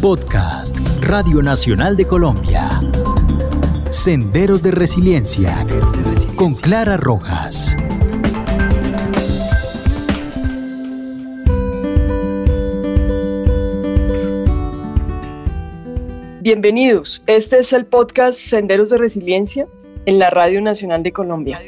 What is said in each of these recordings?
Podcast Radio Nacional de Colombia. Senderos de Resiliencia con Clara Rojas. Bienvenidos. Este es el podcast Senderos de Resiliencia en la Radio Nacional de Colombia.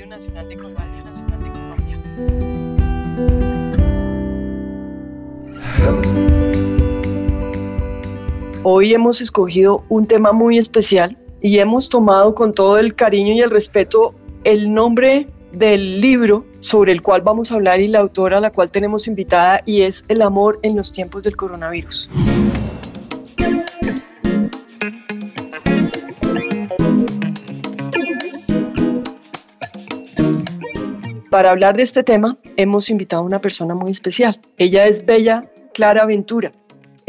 Hoy hemos escogido un tema muy especial y hemos tomado con todo el cariño y el respeto el nombre del libro sobre el cual vamos a hablar y la autora a la cual tenemos invitada y es El amor en los tiempos del coronavirus. Para hablar de este tema hemos invitado a una persona muy especial. Ella es Bella Clara Ventura.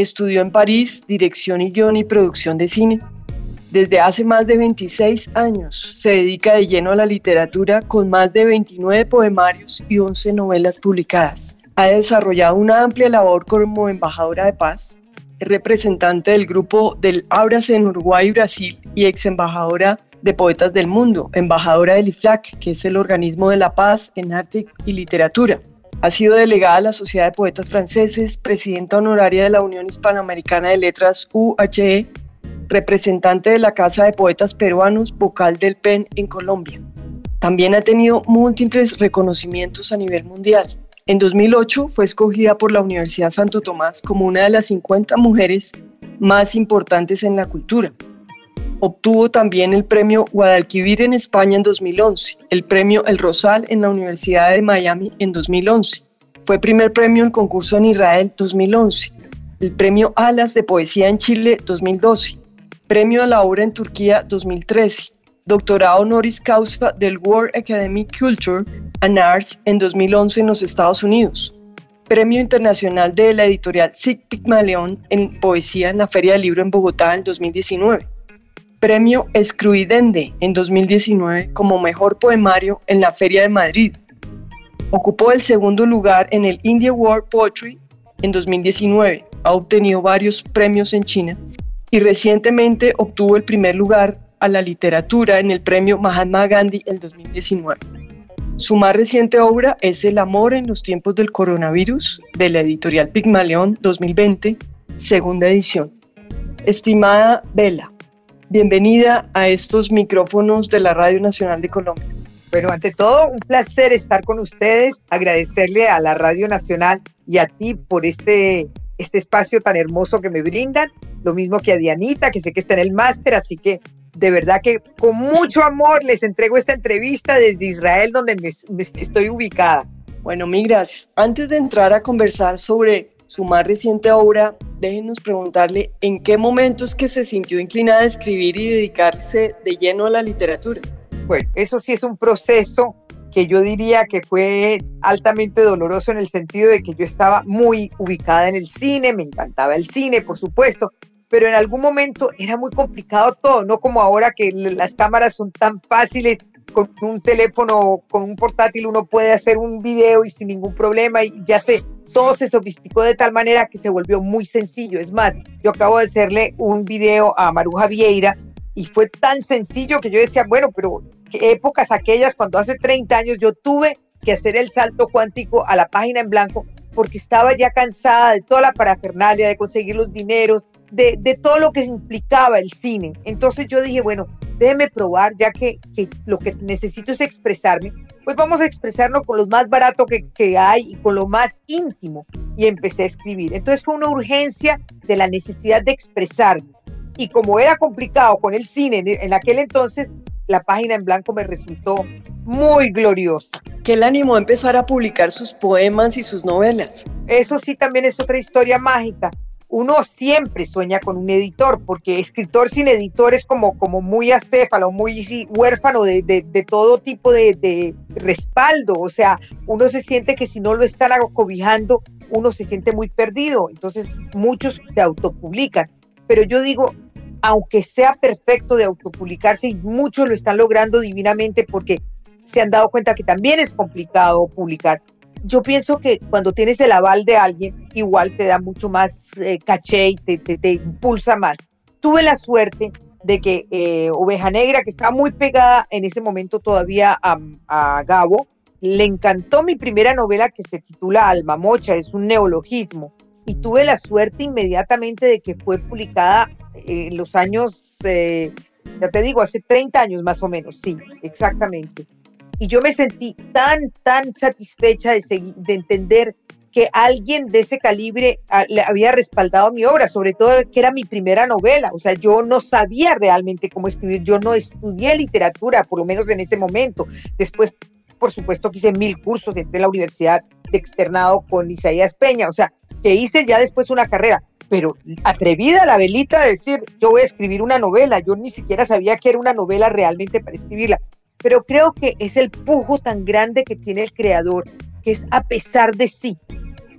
Estudió en París dirección y guion y producción de cine. Desde hace más de 26 años se dedica de lleno a la literatura con más de 29 poemarios y 11 novelas publicadas. Ha desarrollado una amplia labor como embajadora de paz, representante del grupo del Ábrase en Uruguay y Brasil y ex embajadora de Poetas del Mundo, embajadora del IFLAC, que es el organismo de la paz en arte y literatura. Ha sido delegada a la Sociedad de Poetas Franceses, presidenta honoraria de la Unión Hispanoamericana de Letras UHE, representante de la Casa de Poetas Peruanos, vocal del PEN en Colombia. También ha tenido múltiples reconocimientos a nivel mundial. En 2008 fue escogida por la Universidad Santo Tomás como una de las 50 mujeres más importantes en la cultura. Obtuvo también el premio Guadalquivir en España en 2011, el premio El Rosal en la Universidad de Miami en 2011. Fue primer premio en concurso en Israel 2011, el premio Alas de Poesía en Chile 2012, premio a la obra en Turquía 2013, doctorado honoris causa del World Academic Culture and Arts en 2011 en los Estados Unidos, Premio Internacional de la editorial SIC Pigmaleón en Poesía en la Feria del Libro en Bogotá en 2019 Premio Escruidende en 2019 como mejor poemario en la Feria de Madrid. Ocupó el segundo lugar en el India World Poetry en 2019. Ha obtenido varios premios en China y recientemente obtuvo el primer lugar a la literatura en el premio Mahatma Gandhi en 2019. Su más reciente obra es El amor en los tiempos del coronavirus de la editorial Pigmaleón 2020, segunda edición. Estimada Vela, Bienvenida a estos micrófonos de la Radio Nacional de Colombia. Bueno, ante todo, un placer estar con ustedes, agradecerle a la Radio Nacional y a ti por este, este espacio tan hermoso que me brindan, lo mismo que a Dianita, que sé que está en el máster, así que de verdad que con mucho amor les entrego esta entrevista desde Israel, donde me estoy ubicada. Bueno, mil gracias. Antes de entrar a conversar sobre su más reciente obra, déjenos preguntarle en qué momentos que se sintió inclinada a escribir y dedicarse de lleno a la literatura. Bueno, eso sí es un proceso que yo diría que fue altamente doloroso en el sentido de que yo estaba muy ubicada en el cine, me encantaba el cine, por supuesto, pero en algún momento era muy complicado todo, no como ahora que las cámaras son tan fáciles, con un teléfono, con un portátil uno puede hacer un video y sin ningún problema y ya sé, todo se sofisticó de tal manera que se volvió muy sencillo. Es más, yo acabo de hacerle un video a Maruja Vieira y fue tan sencillo que yo decía, bueno, pero qué épocas aquellas cuando hace 30 años yo tuve que hacer el salto cuántico a la página en blanco porque estaba ya cansada de toda la parafernalia, de conseguir los dineros, de, de todo lo que implicaba el cine. Entonces yo dije, bueno, déjeme probar, ya que, que, lo que necesito es expresarme, pues vamos a expresarlo con lo más barato que, que, hay y con lo más íntimo. Y empecé a escribir. Entonces fue una urgencia de la necesidad de expresarme. Y como era complicado con el cine en, aquel entonces, la página en blanco me resultó muy gloriosa. ¿Qué le animó a empezar a publicar sus poemas y sus novelas? Eso sí también es otra historia mágica uno siempre sueña con un editor, porque escritor sin editor es como, como muy acéfalo, muy huérfano de, de, todo tipo de, respaldo. O sea, uno se siente que si no lo están acobijando, uno se siente muy perdido. Entonces, muchos se autopublican. Pero yo digo, aunque sea perfecto de autopublicarse, y muchos lo están logrando divinamente porque se han dado cuenta que también es complicado publicar, yo pienso que cuando tienes el aval de alguien, igual te da mucho más eh, caché y te, te, impulsa más. Tuve la suerte de que eh, Oveja Negra, que estaba muy pegada en ese momento todavía a, a, Gabo, le encantó mi primera novela que se titula Alma Mocha, es un neologismo, y tuve la suerte inmediatamente de que fue publicada en los años, eh, ya te digo, hace 30 años más o menos, sí, exactamente. Y yo me sentí tan, tan satisfecha de, de entender que alguien de ese calibre ah, le había respaldado mi obra, sobre todo que era mi primera novela. O sea, yo no sabía realmente cómo escribir, yo no estudié literatura, por lo menos en ese momento. Después, por supuesto, que hice mil cursos, entré en la universidad de externado con Isaías Peña, o sea, que hice ya después una carrera. Pero atrevida la velita de decir, yo voy a escribir una novela, yo ni siquiera sabía que era una novela realmente para escribirla pero creo que es el pujo tan grande que tiene el creador, que es a pesar de sí.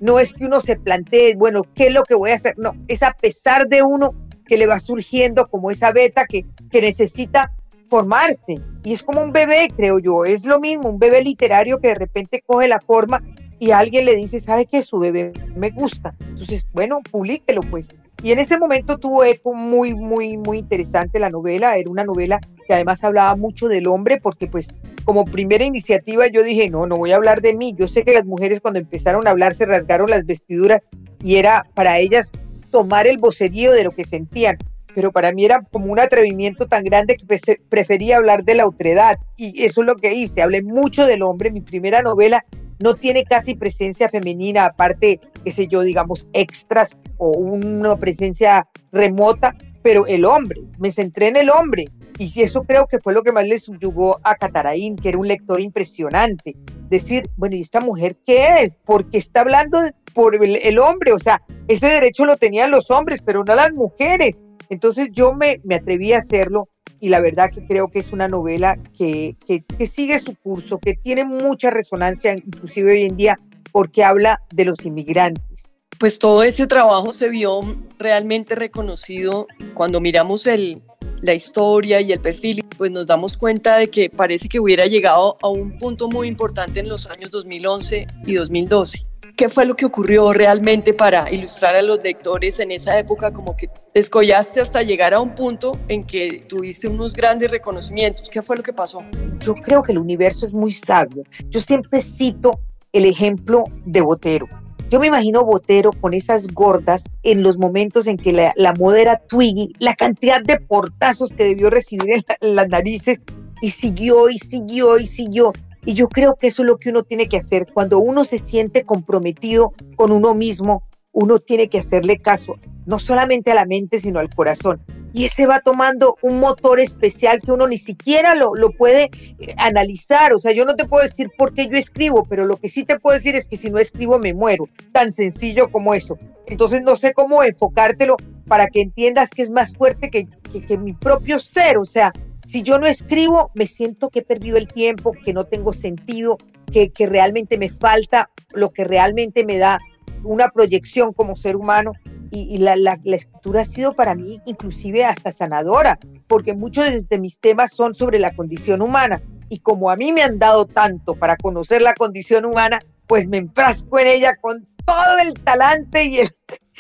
No es que uno se plantee, bueno, ¿qué es lo que voy a hacer? No, es a pesar de uno que le va surgiendo como esa beta que, que necesita formarse. Y es como un bebé, creo yo, es lo mismo, un bebé literario que de repente coge la forma y alguien le dice, ¿sabe qué? Su bebé me gusta. Entonces, bueno, publíquelo pues. Y en ese momento tuvo eco muy, muy, muy interesante la novela. Era una novela que además hablaba mucho del hombre, porque pues como primera iniciativa yo dije, no, no voy a hablar de mí. Yo sé que las mujeres cuando empezaron a hablar se rasgaron las vestiduras y era para ellas tomar el vocerío de lo que sentían. Pero para mí era como un atrevimiento tan grande que prefería hablar de la otredad. Y eso es lo que hice. Hablé mucho del hombre. Mi primera novela no tiene casi presencia femenina, aparte, qué sé yo, digamos, extras o una presencia remota, pero el hombre, me centré en el hombre. Y eso creo que fue lo que más le subyugó a Cataraín, que era un lector impresionante. Decir, bueno, ¿y esta mujer qué es? Porque está hablando por el, hombre, o sea, ese derecho lo tenían los hombres, pero no las mujeres. Entonces yo me, me atreví a hacerlo y la verdad que creo que es una novela que, que, sigue su curso, que tiene mucha resonancia, inclusive hoy en día, porque habla de los inmigrantes. Pues todo ese trabajo se vio realmente reconocido cuando miramos el, la historia y el perfil, pues nos damos cuenta de que parece que hubiera llegado a un punto muy importante en los años 2011 y 2012. ¿Qué fue lo que ocurrió realmente para ilustrar a los lectores en esa época? Como que descollaste hasta llegar a un punto en que tuviste unos grandes reconocimientos. ¿Qué fue lo que pasó? Yo creo que el universo es muy sabio. Yo siempre cito el ejemplo de Botero. Yo me imagino Botero con esas gordas en los momentos en que la, la moda Twiggy, la cantidad de portazos que debió recibir en las narices y siguió y siguió y siguió. Y yo creo que eso es lo que uno tiene que hacer. Cuando uno se siente comprometido con uno mismo, uno tiene que hacerle caso, no solamente a la mente, sino al corazón. Y ese va tomando un motor especial que uno ni siquiera lo, lo puede eh, analizar. O sea, yo no te puedo decir por qué yo escribo, pero lo que sí te puedo decir es que si no escribo me muero. Tan sencillo como eso. Entonces no sé cómo enfocártelo para que entiendas que es más fuerte que, que, mi propio ser. O sea, si yo no escribo, me siento que he perdido el tiempo, que no tengo sentido, que, que realmente me falta lo que realmente me da una proyección como ser humano. Y, la, la, escritura ha sido para mí inclusive hasta sanadora, porque muchos de, mis temas son sobre la condición humana. Y como a mí me han dado tanto para conocer la condición humana, pues me enfrasco en ella con todo el talante y el,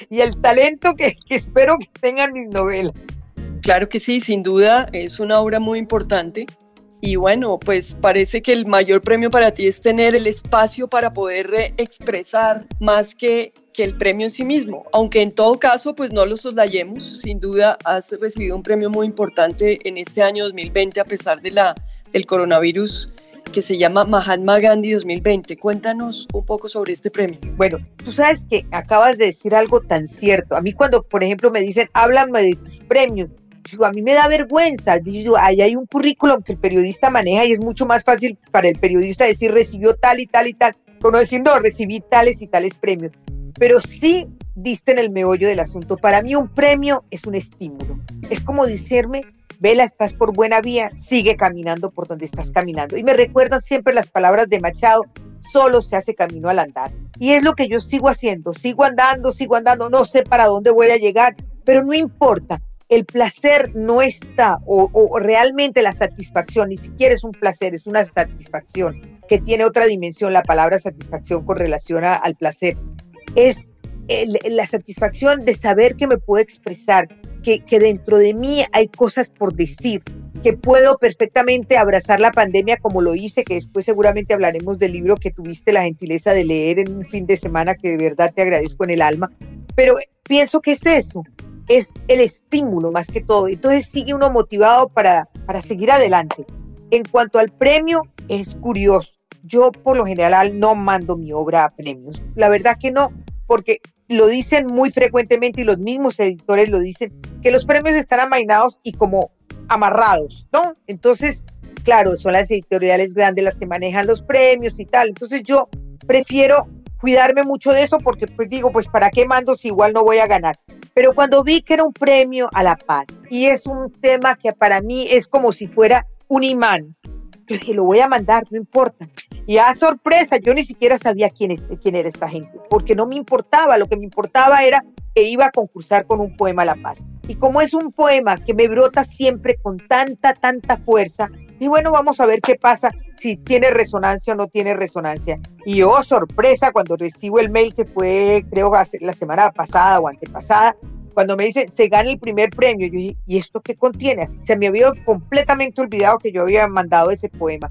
y el talento que, que espero que tengan mis novelas. Claro que sí, sin duda es una obra muy importante. Y bueno, pues parece que el mayor premio para ti es tener el espacio para poder expresar más que, que el premio en sí mismo. Aunque en todo caso, pues no lo soslayemos. Sin duda has recibido un premio muy importante en este año 2020 a pesar de la, del coronavirus que se llama Mahatma Gandhi 2020. Cuéntanos un poco sobre este premio. Bueno, tú sabes que acabas de decir algo tan cierto. A mí cuando, por ejemplo, me dicen, háblame de tus premios, a mí me da vergüenza. Digo, ahí hay un currículum que el periodista maneja y es mucho más fácil para el periodista decir recibió tal y tal y tal, como decir no, recibí tales y tales premios. Pero sí diste en el meollo del asunto. Para mí un premio es un estímulo. Es como decirme, Vela, estás por buena vía, sigue caminando por donde estás caminando. Y me recuerdan siempre las palabras de Machado, solo se hace camino al andar. Y es lo que yo sigo haciendo, sigo andando, sigo andando, no sé para dónde voy a llegar, pero no importa, el placer no está, o, realmente la satisfacción, ni siquiera es un placer, es una satisfacción. que tiene otra dimensión la palabra satisfacción con relación al placer. Es la satisfacción de saber que me puedo expresar, que, que dentro de mí hay cosas por decir, que puedo perfectamente abrazar la pandemia como lo hice, que después seguramente hablaremos del libro que tuviste la gentileza de leer en un fin de semana, que de verdad te agradezco en el alma. Pero pienso que es eso, es el estímulo más que todo. Entonces sigue uno motivado para, para seguir adelante. En cuanto al premio, es curioso. Yo por lo general no mando mi obra a premios. La verdad que no, porque lo dicen muy frecuentemente y los mismos editores lo dicen, que los premios están amainados y como amarrados, ¿no? Entonces, claro, son las editoriales grandes las que manejan los premios y tal. Entonces yo prefiero cuidarme mucho de eso porque pues digo, pues para qué mando si igual no voy a ganar. Pero cuando vi que era un premio a la paz y es un tema que para mí es como si fuera un imán, yo dije, lo voy a mandar, no importa. Y a sorpresa, yo ni siquiera sabía quién, es, quién era esta gente, porque no me importaba, lo que me importaba era que iba a concursar con un poema la paz. Y como es un poema que me brota siempre con tanta, tanta fuerza, y bueno, vamos a ver qué pasa, si tiene resonancia o no tiene resonancia. Y oh, sorpresa, cuando recibo el mail que fue, creo, la semana pasada o antepasada, cuando me dicen, se gana el primer premio, yo dije, ¿y esto qué contiene? Se me había completamente olvidado que yo había mandado ese poema.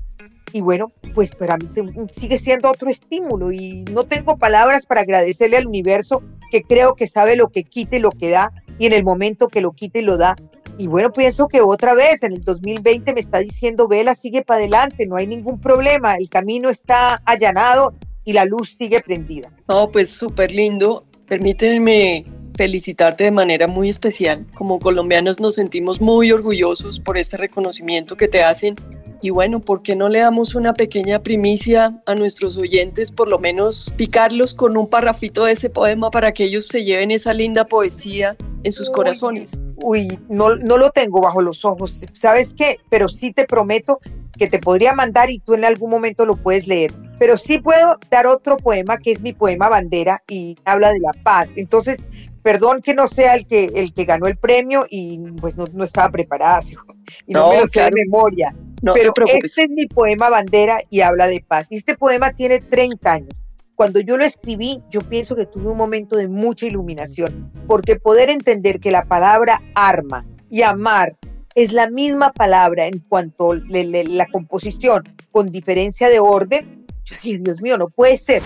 Y bueno, pues para mí sigue siendo otro estímulo y no tengo palabras para agradecerle al universo que creo que sabe lo que quita y lo que da y en el momento que lo quita y lo da. Y bueno, pienso que otra vez en el 2020 me está diciendo, Vela, sigue para adelante, no hay ningún problema, el camino está allanado y la luz sigue prendida. No, pues súper lindo. Permítanme felicitarte de manera muy especial. Como colombianos nos sentimos muy orgullosos por este reconocimiento que te hacen y bueno, ¿por qué no le damos una pequeña primicia a nuestros oyentes, por lo menos picarlos con un parrafito de ese poema para que ellos se lleven esa linda poesía en sus corazones? Uy, no, no lo tengo bajo los ojos, ¿sabes qué? Pero sí te prometo que te podría mandar y tú en algún momento lo puedes leer. Pero sí puedo dar otro poema que es mi poema bandera y habla de la paz. Entonces, perdón que no sea el que, el que ganó el premio y pues no, estaba preparada y no, me lo sé de memoria. No pero este es mi poema bandera y habla de paz. Y este poema tiene 30 años. Cuando yo lo escribí, yo pienso que tuve un momento de mucha iluminación, porque poder entender que la palabra arma y amar es la misma palabra en cuanto a la composición, con diferencia de orden, yo dije, Dios mío, no puede ser.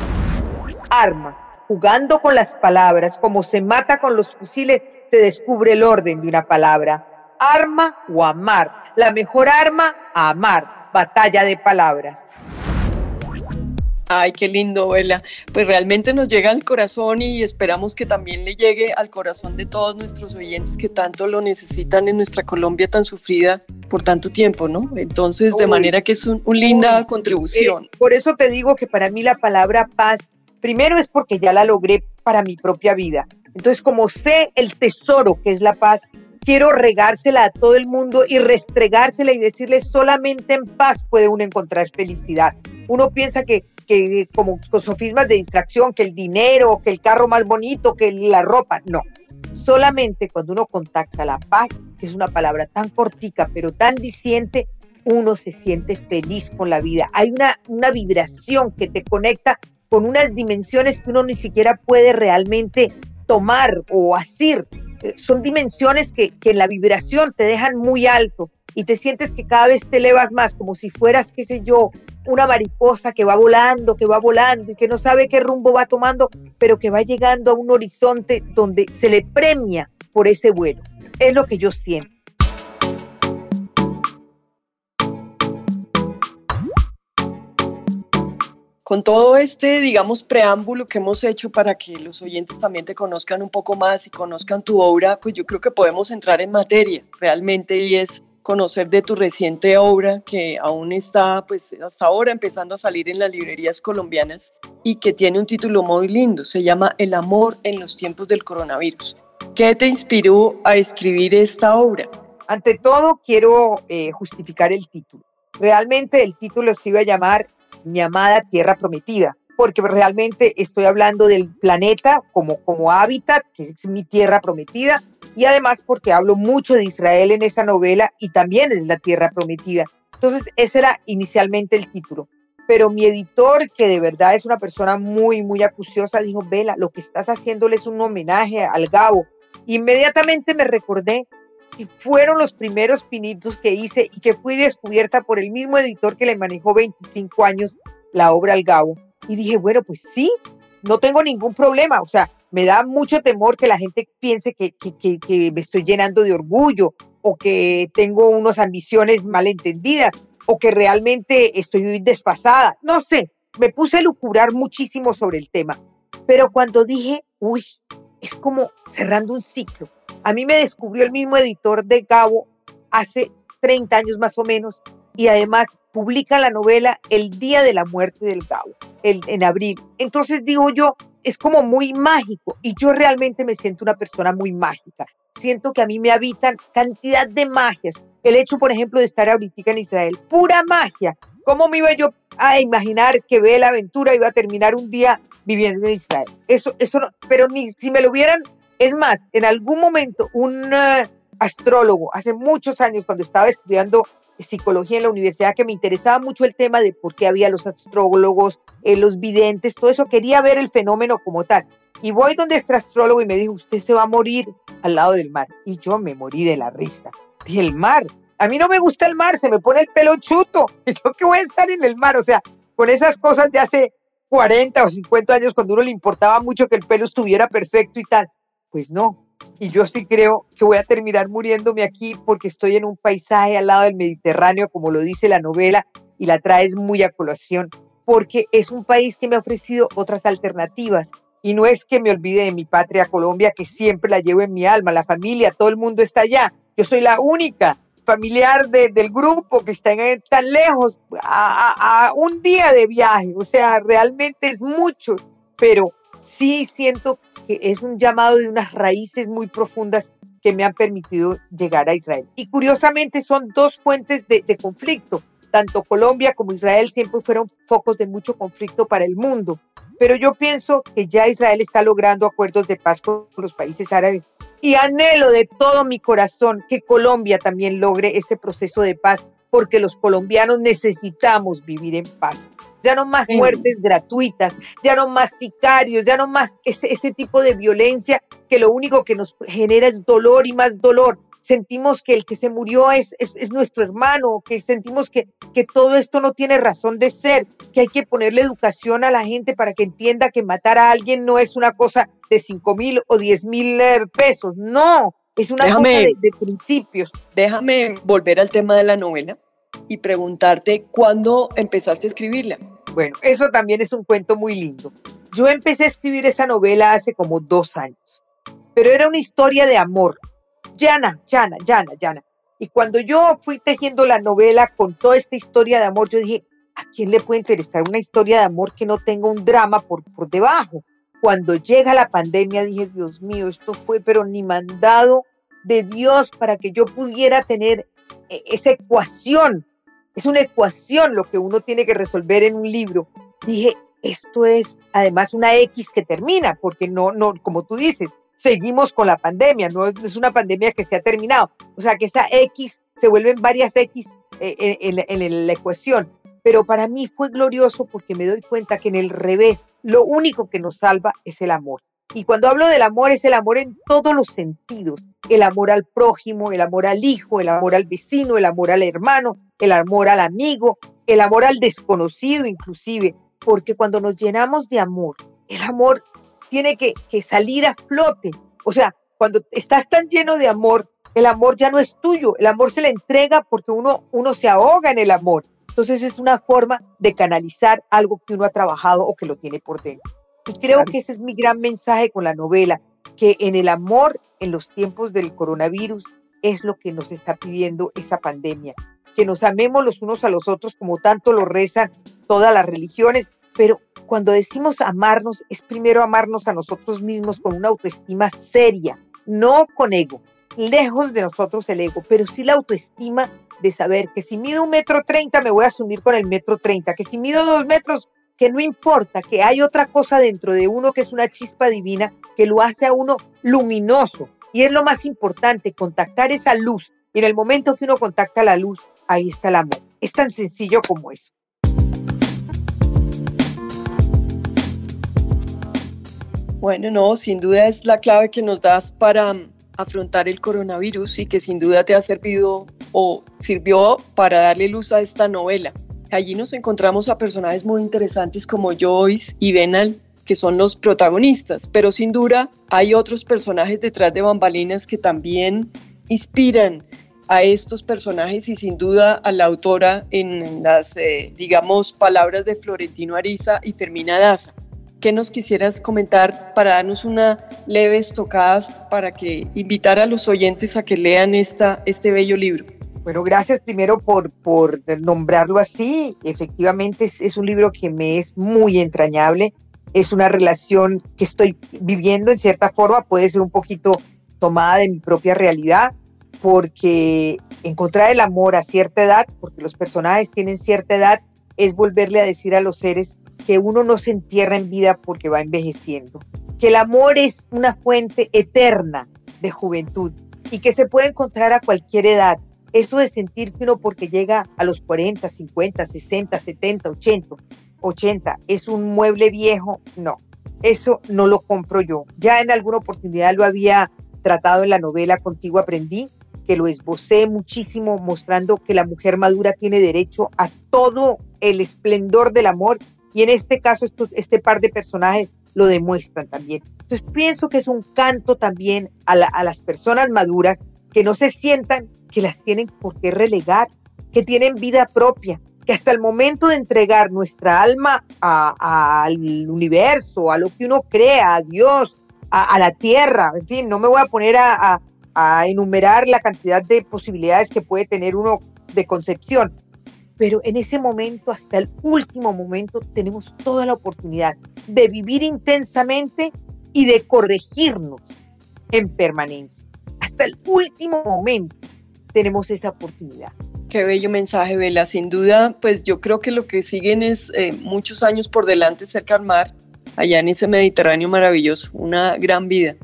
Arma, jugando con las palabras, como se mata con los fusiles, se descubre el orden de una palabra. Arma o amar la mejor arma, amar. Batalla de palabras. Ay, qué lindo, Bella. Pues realmente nos llega al corazón y esperamos que también le llegue al corazón de todos nuestros oyentes que tanto lo necesitan en nuestra Colombia tan sufrida por tanto tiempo, ¿no? Entonces, de manera que es una un linda contribución. Eh, por eso te digo que para mí la palabra paz, primero es porque ya la logré para mi propia vida. Entonces, como sé el tesoro que es la paz, quiero regársela a todo el mundo y restregársela y decirle solamente en paz puede uno encontrar felicidad. Uno piensa que, que como sofismas de distracción, que el dinero, que el carro más bonito, que la ropa, no. Solamente cuando uno contacta la paz, que es una palabra tan cortica pero tan diciente, uno se siente feliz con la vida. Hay una, una vibración que te conecta con unas dimensiones que uno ni siquiera puede realmente tomar o asir son dimensiones que, que en la vibración te dejan muy alto y te sientes que cada vez te elevas más, como si fueras, qué sé yo, una mariposa que va volando, que va volando y que no sabe qué rumbo va tomando, pero que va llegando a un horizonte donde se le premia por ese vuelo. Es lo que yo siento. Con todo este, digamos, preámbulo que hemos hecho para que los oyentes también te conozcan un poco más y conozcan tu obra, pues yo creo que podemos entrar en materia realmente y es conocer de tu reciente obra que aún está, pues hasta ahora empezando a salir en las librerías colombianas y que tiene un título muy lindo, se llama El amor en los tiempos del coronavirus. ¿Qué te inspiró a escribir esta obra? Ante todo, quiero eh, justificar el título. Realmente el título se iba a llamar mi amada tierra prometida, porque realmente estoy hablando del planeta como, como hábitat, que es mi tierra prometida, y además porque hablo mucho de Israel en esa novela y también es la tierra prometida. Entonces, ese era inicialmente el título. pero mi editor, que de verdad es una persona muy, muy acuciosa, dijo, Vela, lo que estás haciéndole es un homenaje al Gabo. Inmediatamente me recordé que fueron los primeros pinitos que hice y que fui descubierta por el mismo editor que le manejó 25 años la obra al Gabo. Y dije, bueno, pues sí, no tengo ningún problema. O sea, me da mucho temor que la gente piense que, que, que, me estoy llenando de orgullo o que tengo unas ambiciones malentendidas o que realmente estoy desfasada. No sé, me puse a lucurar muchísimo sobre el tema. Pero cuando dije, uy, es como cerrando un ciclo. A mí me descubrió el mismo editor de Gabo hace 30 años más o menos y además publica la novela el día de la muerte del Gabo, en abril. Entonces digo yo, es como muy mágico y yo realmente me siento una persona muy mágica. Siento que a mí me habitan cantidad de magias. El hecho, por ejemplo, de estar ahorita en Israel, pura magia. ¿Cómo me iba yo a imaginar que ve la aventura iba a terminar un día viviendo en Israel? Eso, eso no, pero ni si me lo hubieran, es más, en algún momento un eh, astrólogo, hace muchos años cuando estaba estudiando psicología en la universidad que me interesaba mucho el tema de por qué había los astrólogos, eh, los videntes, todo eso, quería ver el fenómeno como tal. Y voy donde este astrólogo y me dijo, usted se va a morir al lado del mar. Y yo me morí de la risa. Dije, el mar. A mí no me gusta el mar, se me pone el pelo chuto. ¿Yo qué voy a estar en el mar? O sea, con esas cosas de hace 40 o 50 años, cuando uno le importaba mucho que el pelo estuviera perfecto y tal. Pues no, y yo sí creo que voy a terminar muriéndome aquí porque estoy en un paisaje al lado del Mediterráneo, como lo dice la novela, y la traes muy a colación, porque es un país que me ha ofrecido otras alternativas. Y no es que me olvide de mi patria Colombia, que siempre la llevo en mi alma, la familia, todo el mundo está allá. Yo soy la única familiar del grupo que está tan lejos, a, a un día de viaje. O sea, realmente es mucho, pero sí siento es un llamado de unas raíces muy profundas que me han permitido llegar a Israel. Y curiosamente son dos fuentes de, conflicto. Tanto Colombia como Israel siempre fueron focos de mucho conflicto para el mundo. Pero yo pienso que ya Israel está logrando acuerdos de paz con los países árabes. Y anhelo de todo mi corazón que Colombia también logre ese proceso de paz, porque los colombianos necesitamos vivir en paz ya no más muertes gratuitas, ya no más sicarios, ya no más ese, ese tipo de violencia que lo único que nos genera es dolor y más dolor sentimos que el que se murió es, es, nuestro hermano, que sentimos que, que, todo esto no tiene razón de ser, que hay que ponerle educación a la gente para que entienda que matar a alguien no es una cosa de 5 mil o 10 mil eh, pesos, no, es una cosa de, de principios. Déjame volver al tema de la novela y preguntarte cuándo empezaste a escribirla. Bueno, eso también es un cuento muy lindo. Yo empecé a escribir esa novela hace como dos años, pero era una historia de amor. Llana, llana, llana, llana. Y cuando yo fui tejiendo la novela con toda esta historia de amor, yo dije, ¿a quién le puede interesar una historia de amor que no tenga un drama por, por debajo? Cuando llega la pandemia, dije, Dios mío, esto fue pero ni mandado de Dios para que yo pudiera tener eh, esa ecuación es una ecuación lo que uno tiene que resolver en un libro. Dije, esto es además una X que termina, porque no, no, como tú dices, seguimos con la pandemia, no es una pandemia que se ha terminado. O sea, que esa X se vuelven varias X eh, en, en la ecuación. Pero para mí fue glorioso porque me doy cuenta que en el revés, lo único que nos salva es el amor. Y cuando hablo del amor, es el amor en todos los sentidos. El amor al prójimo, el amor al hijo, el amor al vecino, el amor al hermano, el amor al amigo, el amor al desconocido inclusive. Porque cuando nos llenamos de amor, el amor tiene que, salir a flote. O sea, cuando estás tan lleno de amor, el amor ya no es tuyo, el amor se le entrega porque uno, uno se ahoga en el amor. Entonces es una forma de canalizar algo que uno ha trabajado o que lo tiene por dentro. Y creo que ese es mi gran mensaje con la novela, que en el amor, en los tiempos del coronavirus, es lo que nos está pidiendo esa pandemia. Que nos amemos los unos a los otros como tanto lo rezan todas las religiones, pero cuando decimos amarnos es primero amarnos a nosotros mismos con una autoestima seria, no con ego, lejos de nosotros el ego, pero sí la autoestima de saber que si mido un metro treinta me voy a asumir con el metro treinta, que si mido dos metros que no importa, que hay otra cosa dentro de uno que es una chispa divina que lo hace a uno luminoso. Y es lo más importante, contactar esa luz. Y en el momento que uno contacta la luz, ahí está el amor. Es tan sencillo como eso. Bueno, no, sin duda es la clave que nos das para mm, afrontar el coronavirus y que sin duda te ha servido o sirvió para darle luz a esta novela. Allí nos encontramos a personajes muy interesantes como Joyce y Benal, que son los protagonistas, pero sin duda hay otros personajes detrás de bambalinas que también inspiran a estos personajes y sin duda a la autora en las, eh, digamos, palabras de Florentino Ariza y Fermina Daza. ¿Qué nos quisieras comentar para darnos una leve estocada para que invitar a los oyentes a que lean esta, este bello libro? Bueno, gracias primero por, por nombrarlo así. Efectivamente es, es un libro que me es muy entrañable. Es una relación que estoy viviendo en cierta forma, puede ser un poquito tomada de mi propia realidad, porque encontrar el amor a cierta edad, porque los personajes tienen cierta edad, es volverle a decir a los seres que uno no se entierra en vida porque va envejeciendo, que el amor es una fuente eterna de juventud y que se puede encontrar a cualquier edad. Eso de sentir que uno porque llega a los 40, 50, 60, 70, 80, 80 es un mueble viejo, no, eso no lo compro yo. Ya en alguna oportunidad lo había tratado en la novela Contigo Aprendí, que lo esbocé muchísimo mostrando que la mujer madura tiene derecho a todo el esplendor del amor y en este caso, este par de personajes lo demuestran también. Entonces pienso que es un canto también a, las personas maduras que no se sientan que las tienen por qué relegar, que tienen vida propia, que hasta el momento de entregar nuestra alma al universo, a lo que uno crea, a Dios, a, la tierra, en fin, no me voy a poner a, a enumerar la cantidad de posibilidades que puede tener uno de concepción, pero en ese momento, hasta el último momento, tenemos toda la oportunidad de vivir intensamente y de corregirnos en permanencia. Hasta el último momento tenemos esa oportunidad. Qué bello mensaje, Vela. Sin duda, pues yo creo que lo que siguen es eh, muchos años por delante cerca al mar, allá en ese Mediterráneo maravilloso, una gran vida.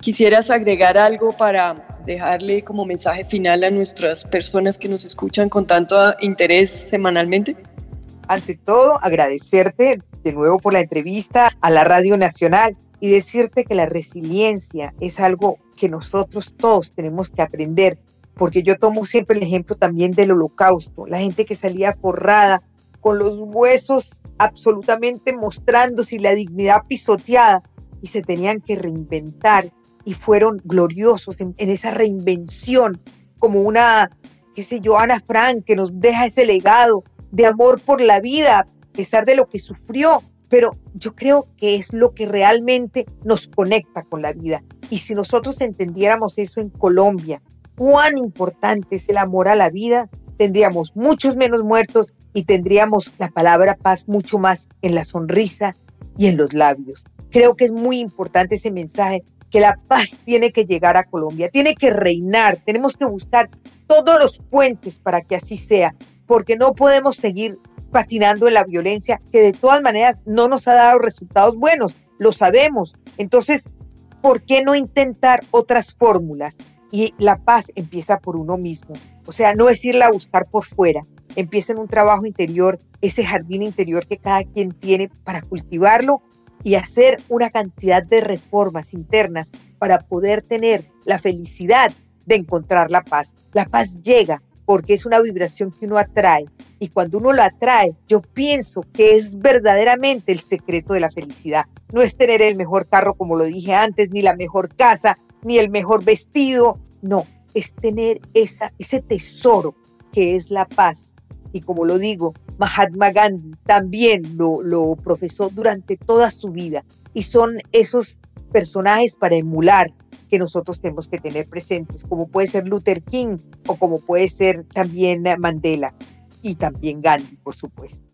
¿Quisieras agregar algo para dejarle como mensaje final a nuestras personas que nos escuchan con tanto interés semanalmente? Ante todo, agradecerte de nuevo por la entrevista a la Radio Nacional y decirte que la resiliencia es algo que nosotros todos tenemos que aprender, porque yo tomo siempre el ejemplo también del holocausto, la gente que salía forrada con los huesos absolutamente mostrándose y la dignidad pisoteada y se tenían que reinventar y fueron gloriosos en, esa reinvención, como una, qué sé yo, Ana Frank, que nos deja ese legado de amor por la vida, a pesar de lo que sufrió, pero yo creo que es lo que realmente nos conecta con la vida. Y si nosotros entendiéramos eso en Colombia, cuán importante es el amor a la vida, tendríamos muchos menos muertos y tendríamos la palabra paz mucho más en la sonrisa y en los labios. Creo que es muy importante ese mensaje que la paz tiene que llegar a Colombia, tiene que reinar, tenemos que buscar todos los puentes para que así sea, porque no podemos seguir patinando en la violencia que de todas maneras no nos ha dado resultados buenos, lo sabemos. Entonces, ¿por qué no intentar otras fórmulas? Y la paz empieza por uno mismo, o sea, no es irla a buscar por fuera, empieza en un trabajo interior, ese jardín interior que cada quien tiene para cultivarlo y hacer una cantidad de reformas internas para poder tener la felicidad de encontrar la paz. La paz llega porque es una vibración que uno atrae. Y cuando uno la atrae, yo pienso que es verdaderamente el secreto de la felicidad. No es tener el mejor carro, como lo dije antes, ni la mejor casa, ni el mejor vestido, no, es tener ese tesoro que es la paz. Y como lo digo, Mahatma Gandhi también lo, lo profesó durante toda su vida y son esos personajes para emular que nosotros tenemos que tener presentes, como puede ser Luther King o como puede ser también Mandela y también Gandhi, por supuesto.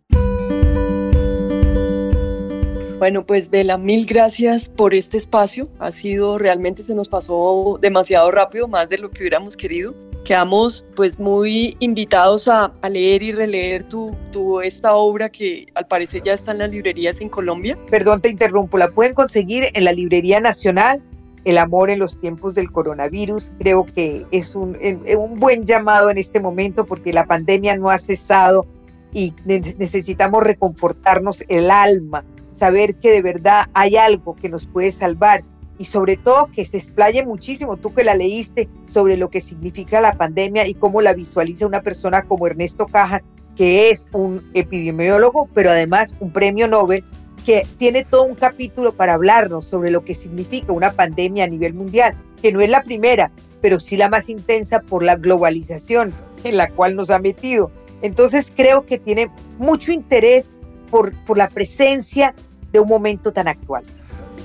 Bueno, pues Vela, mil gracias por este espacio. Ha sido, realmente se nos pasó demasiado rápido, más de lo que hubiéramos querido. Quedamos pues muy invitados a, leer y releer tu, esta obra que al parecer ya está en las librerías en Colombia. Perdón, te interrumpo, la pueden conseguir en la Librería Nacional, El amor en los tiempos del coronavirus. Creo que es un, un buen llamado en este momento porque la pandemia no ha cesado y necesitamos reconfortarnos el alma saber que de verdad hay algo que nos puede salvar y sobre todo que se explaye muchísimo, tú que la leíste, sobre lo que significa la pandemia y cómo la visualiza una persona como Ernesto Caja, que es un epidemiólogo, pero además un premio Nobel, que tiene todo un capítulo para hablarnos sobre lo que significa una pandemia a nivel mundial, que no es la primera, pero sí la más intensa por la globalización en la cual nos ha metido. Entonces creo que tiene mucho interés por, por la presencia de un momento tan actual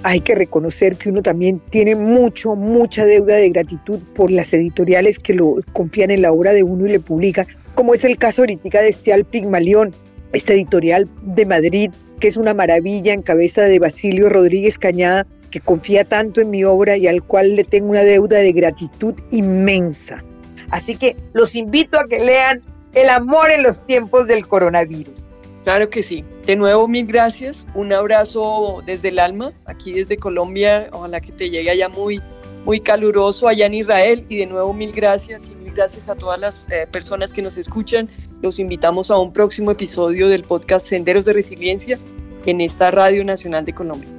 hay que reconocer que uno también tiene mucho, mucha deuda de gratitud por las editoriales que lo confían en la obra de uno y le publican, como es el caso ahorita de Stial Pigmalión, esta editorial de Madrid, que es una maravilla en cabeza de Basilio Rodríguez Cañada, que confía tanto en mi obra y al cual le tengo una deuda de gratitud inmensa. Así que los invito a que lean El amor en los tiempos del coronavirus. Claro que sí. De nuevo, mil gracias. Un abrazo desde el alma, aquí desde Colombia. Ojalá que te llegue allá muy, muy caluroso allá en Israel. Y de nuevo, mil gracias y mil gracias a todas las eh, personas que nos escuchan. Los invitamos a un próximo episodio del podcast Senderos de Resiliencia en esta Radio Nacional de Colombia.